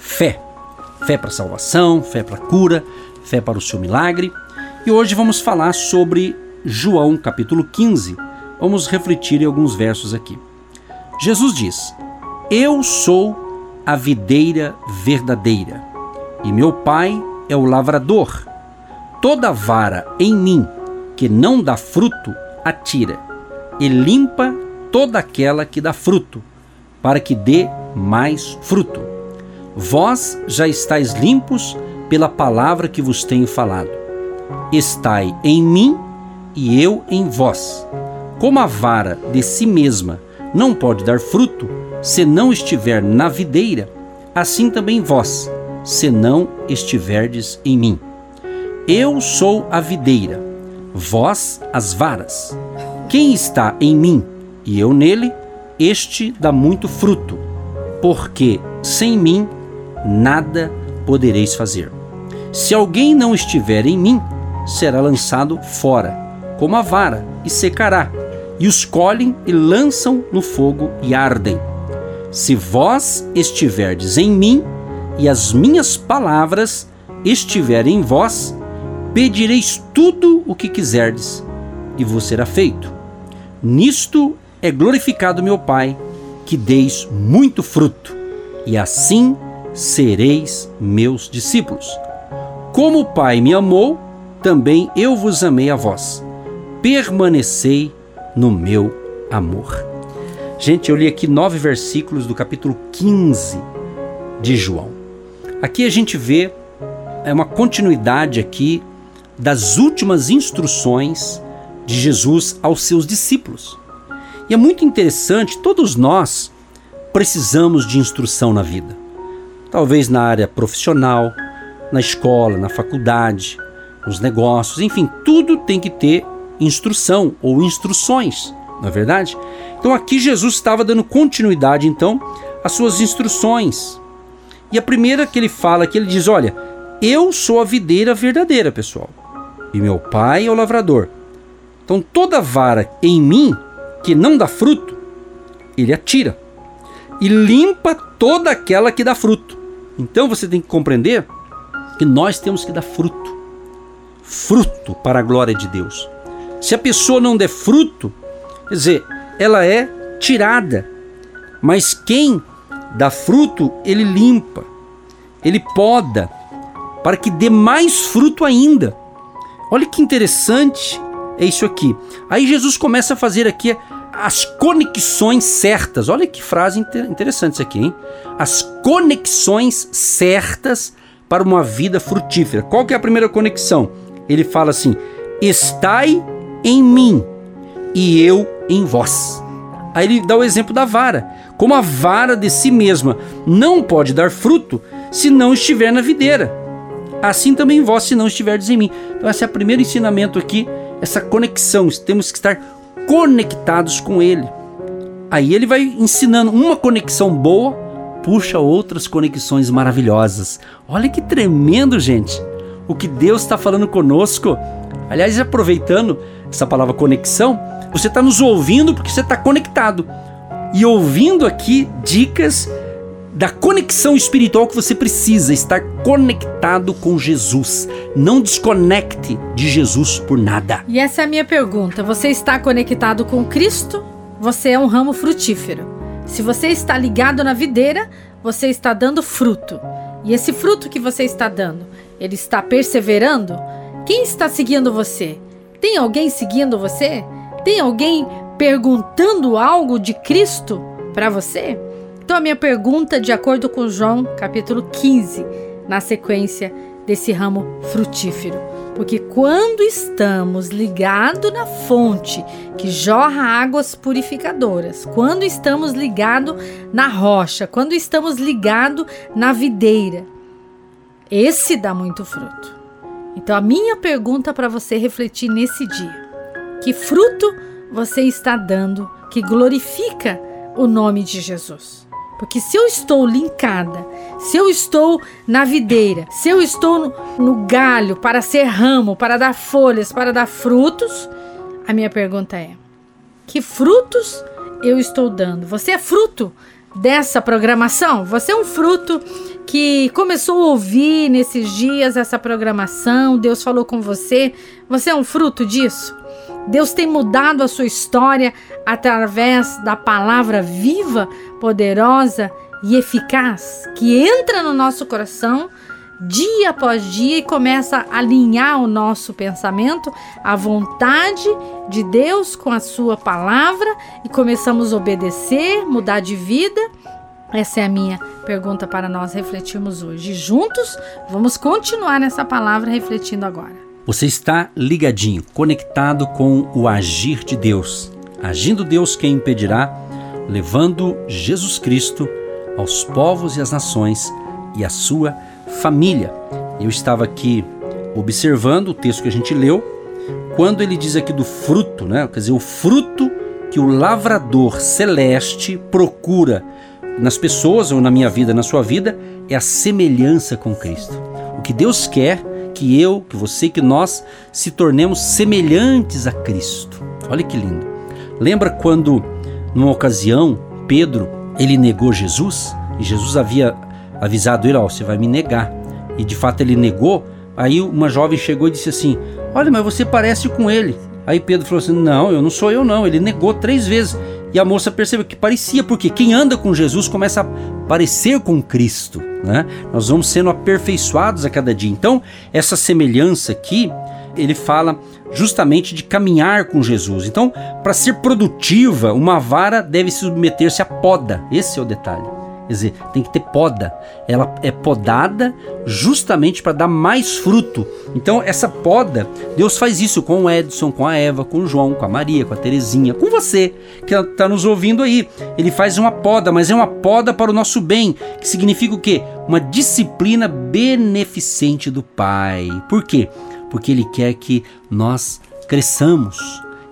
fé. Fé para salvação, fé para cura, fé para o seu milagre. E hoje vamos falar sobre João capítulo 15. Vamos refletir em alguns versos aqui. Jesus diz: Eu sou a videira verdadeira, e meu pai é o lavrador. Toda vara em mim que não dá fruto, atira, e limpa toda aquela que dá fruto, para que dê mais fruto. Vós já estáis limpos pela palavra que vos tenho falado. Estai em mim e eu em vós. Como a vara de si mesma não pode dar fruto se não estiver na videira, assim também vós, se não estiverdes em mim. Eu sou a videira, vós as varas. Quem está em mim e eu nele, este dá muito fruto, porque sem mim nada podereis fazer. Se alguém não estiver em mim, será lançado fora, como a vara, e secará. E os colhem e lançam no fogo e ardem. Se vós estiverdes em mim, e as minhas palavras estiverem em vós, pedireis tudo o que quiserdes, e vos será feito. Nisto é glorificado meu Pai, que deis muito fruto, e assim sereis meus discípulos. Como o Pai me amou, também eu vos amei a vós. Permanecei no meu amor. Gente, eu li aqui nove versículos do capítulo 15 de João. Aqui a gente vê é uma continuidade aqui das últimas instruções de Jesus aos seus discípulos. E é muito interessante, todos nós precisamos de instrução na vida talvez na área profissional, na escola, na faculdade, nos negócios, enfim, tudo tem que ter instrução ou instruções, não é verdade? Então aqui Jesus estava dando continuidade então às suas instruções. E a primeira que ele fala que ele diz, olha, eu sou a videira verdadeira, pessoal, e meu pai é o lavrador. Então toda vara em mim que não dá fruto, ele atira e limpa toda aquela que dá fruto. Então você tem que compreender que nós temos que dar fruto. Fruto para a glória de Deus. Se a pessoa não der fruto, quer dizer, ela é tirada. Mas quem dá fruto, ele limpa, ele poda, para que dê mais fruto ainda. Olha que interessante é isso aqui. Aí Jesus começa a fazer aqui as conexões certas. Olha que frase interessante isso aqui, hein? As conexões certas para uma vida frutífera. Qual que é a primeira conexão? Ele fala assim: "Estai em mim e eu em vós". Aí ele dá o exemplo da vara. Como a vara de si mesma não pode dar fruto se não estiver na videira. Assim também vós, se não estiverdes em mim. Então, esse é o primeiro ensinamento aqui, essa conexão. Temos que estar conectados com Ele. Aí ele vai ensinando uma conexão boa, puxa outras conexões maravilhosas. Olha que tremendo, gente, o que Deus está falando conosco. Aliás, aproveitando essa palavra conexão, você está nos ouvindo porque você está conectado e ouvindo aqui dicas da conexão espiritual que você precisa, estar conectado com Jesus. Não desconecte de Jesus por nada. E essa é a minha pergunta: você está conectado com Cristo? Você é um ramo frutífero. Se você está ligado na videira, você está dando fruto. E esse fruto que você está dando, ele está perseverando? Quem está seguindo você? Tem alguém seguindo você? Tem alguém perguntando algo de Cristo para você? Então, a minha pergunta, de acordo com João, capítulo 15, na sequência desse ramo frutífero. Porque quando estamos ligados na fonte que jorra águas purificadoras, quando estamos ligados na rocha, quando estamos ligados na videira, esse dá muito fruto. Então a minha pergunta para você refletir nesse dia: que fruto você está dando que glorifica o nome de Jesus? Porque se eu estou linkada, se eu estou na videira, se eu estou no, no galho para ser ramo, para dar folhas, para dar frutos, a minha pergunta é: que frutos eu estou dando? Você é fruto dessa programação? Você é um fruto que começou a ouvir nesses dias essa programação, Deus falou com você. Você é um fruto disso? Deus tem mudado a sua história através da palavra viva, poderosa e eficaz que entra no nosso coração dia após dia e começa a alinhar o nosso pensamento à vontade de Deus com a sua palavra e começamos a obedecer, mudar de vida. Essa é a minha pergunta para nós refletirmos hoje. Juntos, vamos continuar nessa palavra refletindo agora. Você está ligadinho, conectado com o agir de Deus. Agindo Deus, quem impedirá? Levando Jesus Cristo aos povos e às nações e à sua família. Eu estava aqui observando o texto que a gente leu, quando ele diz aqui do fruto, né? Quer dizer, o fruto que o lavrador celeste procura nas pessoas ou na minha vida, na sua vida, é a semelhança com Cristo. O que Deus quer que eu, que você, que nós se tornemos semelhantes a Cristo. Olha que lindo. Lembra quando, numa ocasião, Pedro ele negou Jesus e Jesus havia avisado ele: Ó, oh, você vai me negar. E de fato ele negou. Aí uma jovem chegou e disse assim: Olha, mas você parece com ele. Aí Pedro falou assim: Não, eu não sou eu, não. Ele negou três vezes. E a moça percebeu que parecia, porque quem anda com Jesus começa a parecer com Cristo. Né? Nós vamos sendo aperfeiçoados a cada dia. Então, essa semelhança aqui, ele fala justamente de caminhar com Jesus. Então, para ser produtiva, uma vara deve submeter-se à poda. Esse é o detalhe. Quer dizer, tem que ter poda. Ela é podada justamente para dar mais fruto. Então, essa poda, Deus faz isso com o Edson, com a Eva, com o João, com a Maria, com a Terezinha, com você que está nos ouvindo aí. Ele faz uma poda, mas é uma poda para o nosso bem, que significa o quê? Uma disciplina beneficente do Pai. Por quê? Porque Ele quer que nós cresçamos,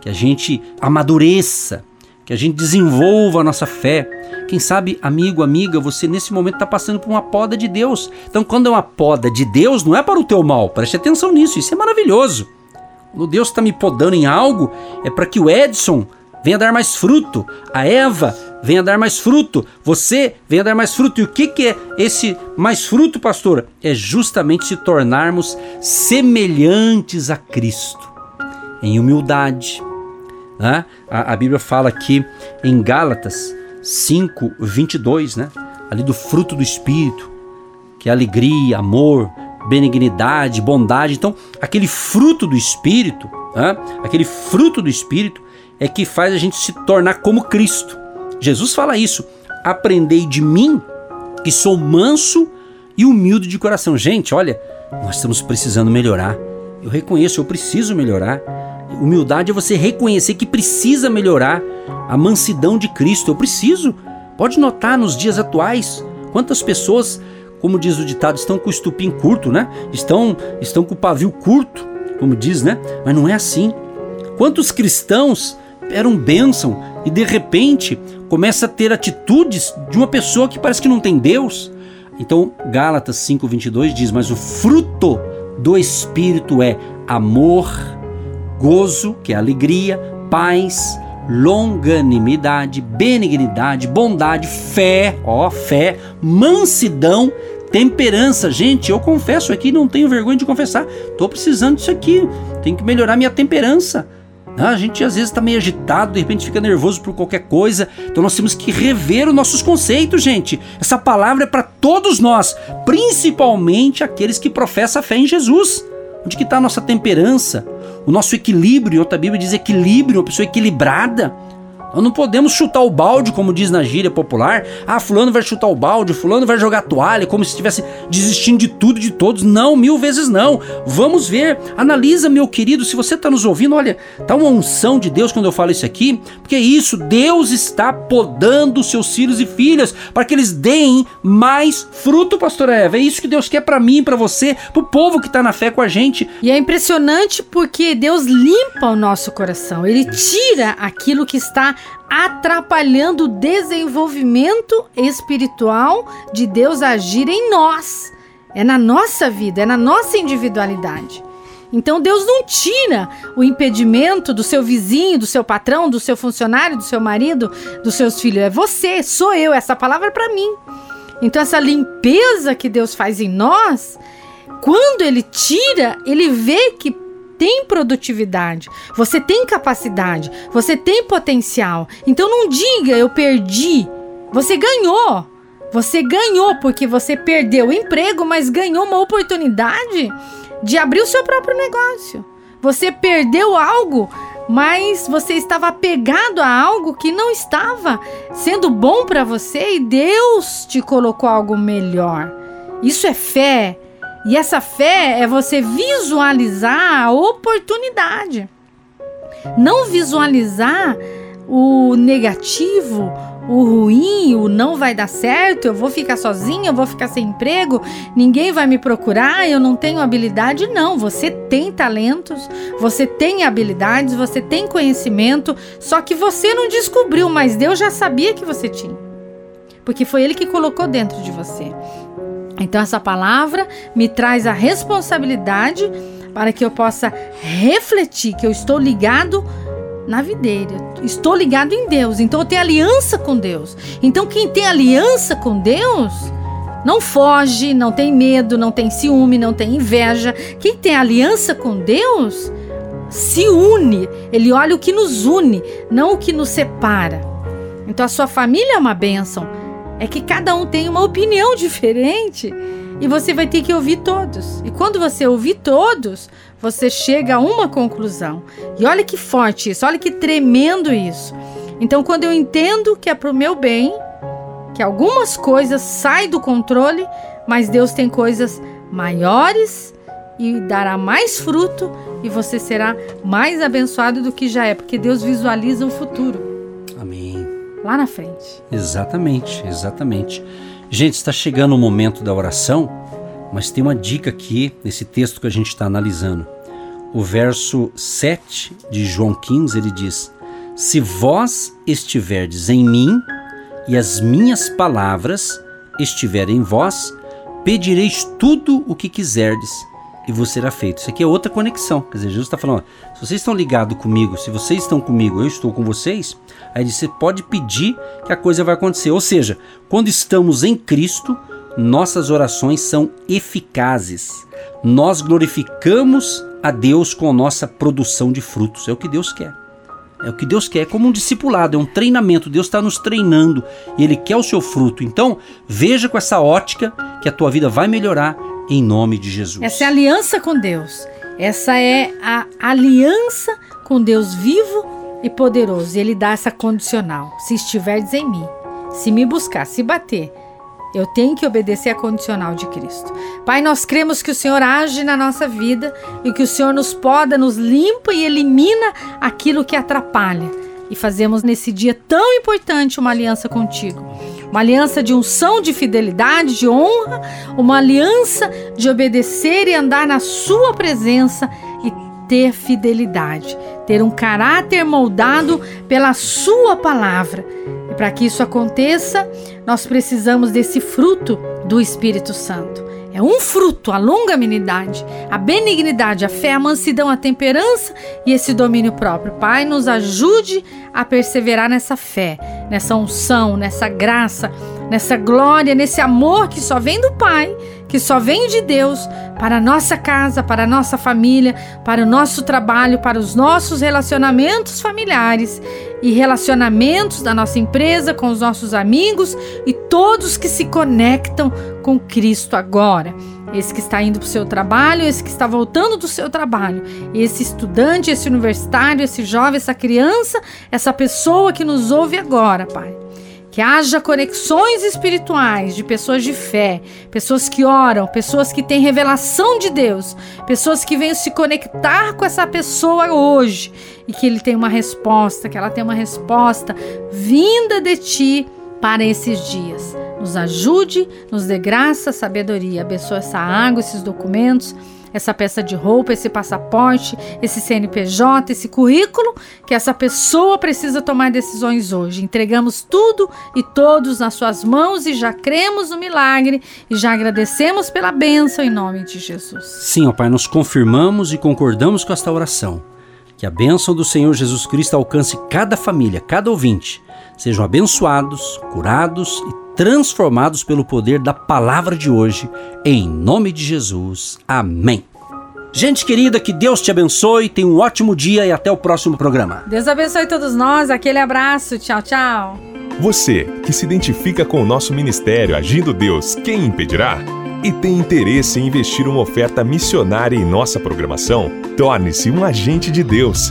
que a gente amadureça, que a gente desenvolva a nossa fé. Quem sabe, amigo, amiga, você nesse momento está passando por uma poda de Deus. Então, quando é uma poda de Deus, não é para o teu mal. Preste atenção nisso, isso é maravilhoso. Quando Deus está me podando em algo, é para que o Edson venha dar mais fruto, a Eva venha dar mais fruto, você venha dar mais fruto. E o que, que é esse mais fruto, pastor? É justamente se tornarmos semelhantes a Cristo, em humildade né? A, a Bíblia fala aqui em Gálatas 5, 22, né? ali do fruto do Espírito, que é alegria, amor, benignidade, bondade. Então, aquele fruto do Espírito, né? aquele fruto do Espírito é que faz a gente se tornar como Cristo. Jesus fala isso. Aprendei de mim, que sou manso e humilde de coração. Gente, olha, nós estamos precisando melhorar. Eu reconheço, eu preciso melhorar. Humildade é você reconhecer que precisa melhorar a mansidão de Cristo. Eu preciso. Pode notar nos dias atuais quantas pessoas, como diz o ditado, estão com o estupim curto, né? Estão, estão com o pavio curto, como diz, né? Mas não é assim. Quantos cristãos eram bênção e de repente começa a ter atitudes de uma pessoa que parece que não tem Deus? Então, Gálatas 5:22 diz: "Mas o fruto do espírito é amor, gozo, que é alegria, paz, longanimidade, benignidade, bondade, fé, ó, fé, mansidão, temperança. Gente, eu confesso aqui, não tenho vergonha de confessar. Tô precisando disso aqui. Tenho que melhorar minha temperança. Ah, a gente às vezes está meio agitado, de repente fica nervoso por qualquer coisa. Então nós temos que rever os nossos conceitos, gente. Essa palavra é para todos nós, principalmente aqueles que professam a fé em Jesus. Onde que está a nossa temperança? O nosso equilíbrio, outra Bíblia diz equilíbrio, uma pessoa equilibrada. Não podemos chutar o balde, como diz na gíria popular. Ah, fulano vai chutar o balde, fulano vai jogar toalha, como se estivesse desistindo de tudo, de todos. Não, mil vezes não. Vamos ver, analisa, meu querido, se você está nos ouvindo, olha, tá uma unção de Deus quando eu falo isso aqui, porque é isso, Deus está podando seus filhos e filhas para que eles deem mais fruto, pastor Eva. É isso que Deus quer para mim, para você, para o povo que está na fé com a gente. E é impressionante porque Deus limpa o nosso coração. Ele tira aquilo que está atrapalhando o desenvolvimento espiritual de Deus agir em nós. É na nossa vida, é na nossa individualidade. Então Deus não tira o impedimento do seu vizinho, do seu patrão, do seu funcionário, do seu marido, dos seus filhos. É você, sou eu. Essa palavra é para mim. Então essa limpeza que Deus faz em nós, quando ele tira, ele vê que tem produtividade, você tem capacidade, você tem potencial. Então não diga eu perdi. Você ganhou. Você ganhou porque você perdeu o emprego, mas ganhou uma oportunidade de abrir o seu próprio negócio. Você perdeu algo, mas você estava apegado a algo que não estava sendo bom para você e Deus te colocou algo melhor. Isso é fé, e essa fé é você visualizar a oportunidade. Não visualizar o negativo, o ruim, o não vai dar certo, eu vou ficar sozinha, eu vou ficar sem emprego, ninguém vai me procurar, eu não tenho habilidade. Não, você tem talentos, você tem habilidades, você tem conhecimento, só que você não descobriu, mas Deus já sabia que você tinha. Porque foi Ele que colocou dentro de você. Então, essa palavra me traz a responsabilidade para que eu possa refletir que eu estou ligado na videira, estou ligado em Deus, então eu tenho aliança com Deus. Então, quem tem aliança com Deus não foge, não tem medo, não tem ciúme, não tem inveja. Quem tem aliança com Deus se une, ele olha o que nos une, não o que nos separa. Então, a sua família é uma bênção é que cada um tem uma opinião diferente e você vai ter que ouvir todos. E quando você ouvir todos, você chega a uma conclusão. E olha que forte isso, olha que tremendo isso. Então, quando eu entendo que é para o meu bem, que algumas coisas saem do controle, mas Deus tem coisas maiores e dará mais fruto e você será mais abençoado do que já é, porque Deus visualiza o futuro lá na frente. Exatamente, exatamente. Gente, está chegando o momento da oração, mas tem uma dica aqui nesse texto que a gente está analisando. O verso 7 de João 15 ele diz: Se vós estiverdes em mim e as minhas palavras estiverem em vós, pedireis tudo o que quiserdes e vos será feito. Isso aqui é outra conexão. Quer dizer, Jesus está falando: ó, se vocês estão ligados comigo, se vocês estão comigo, eu estou com vocês, aí você pode pedir que a coisa vai acontecer. Ou seja, quando estamos em Cristo, nossas orações são eficazes. Nós glorificamos a Deus com a nossa produção de frutos. É o que Deus quer. É o que Deus quer, é como um discipulado, é um treinamento. Deus está nos treinando e Ele quer o seu fruto. Então, veja com essa ótica que a tua vida vai melhorar em nome de Jesus. Essa é a aliança com Deus. Essa é a aliança com Deus vivo e poderoso. E ele dá essa condicional. Se estiveres em mim, se me buscar, se bater, eu tenho que obedecer a condicional de Cristo. Pai, nós cremos que o Senhor age na nossa vida e que o Senhor nos poda, nos limpa e elimina aquilo que atrapalha. E fazemos nesse dia tão importante uma aliança contigo uma aliança de unção, de fidelidade, de honra, uma aliança de obedecer e andar na Sua presença e ter fidelidade, ter um caráter moldado pela Sua palavra. E para que isso aconteça, nós precisamos desse fruto do Espírito Santo. É um fruto, a longanimidade, a benignidade, a fé, a mansidão, a temperança e esse domínio próprio. Pai, nos ajude a perseverar nessa fé, nessa unção, nessa graça, nessa glória, nesse amor que só vem do Pai, que só vem de Deus para a nossa casa, para a nossa família, para o nosso trabalho, para os nossos relacionamentos familiares e relacionamentos da nossa empresa com os nossos amigos e todos que se conectam com Cristo agora esse que está indo para o seu trabalho, esse que está voltando do seu trabalho, esse estudante, esse universitário, esse jovem, essa criança, essa pessoa que nos ouve agora, Pai. Que haja conexões espirituais de pessoas de fé, pessoas que oram, pessoas que têm revelação de Deus, pessoas que vêm se conectar com essa pessoa hoje e que ele tem uma resposta, que ela tem uma resposta vinda de ti para esses dias. Nos ajude, nos dê graça, sabedoria. Abençoa essa água, esses documentos, essa peça de roupa, esse passaporte, esse CNPJ, esse currículo que essa pessoa precisa tomar decisões hoje. Entregamos tudo e todos nas suas mãos e já cremos no milagre e já agradecemos pela bênção em nome de Jesus. Sim, ó Pai, nós confirmamos e concordamos com esta oração. Que a bênção do Senhor Jesus Cristo alcance cada família, cada ouvinte. Sejam abençoados, curados e transformados pelo poder da palavra de hoje, em nome de Jesus. Amém. Gente querida, que Deus te abençoe, tenha um ótimo dia e até o próximo programa. Deus abençoe todos nós, aquele abraço, tchau, tchau. Você que se identifica com o nosso ministério Agindo Deus, quem impedirá? E tem interesse em investir uma oferta missionária em nossa programação? Torne-se um agente de Deus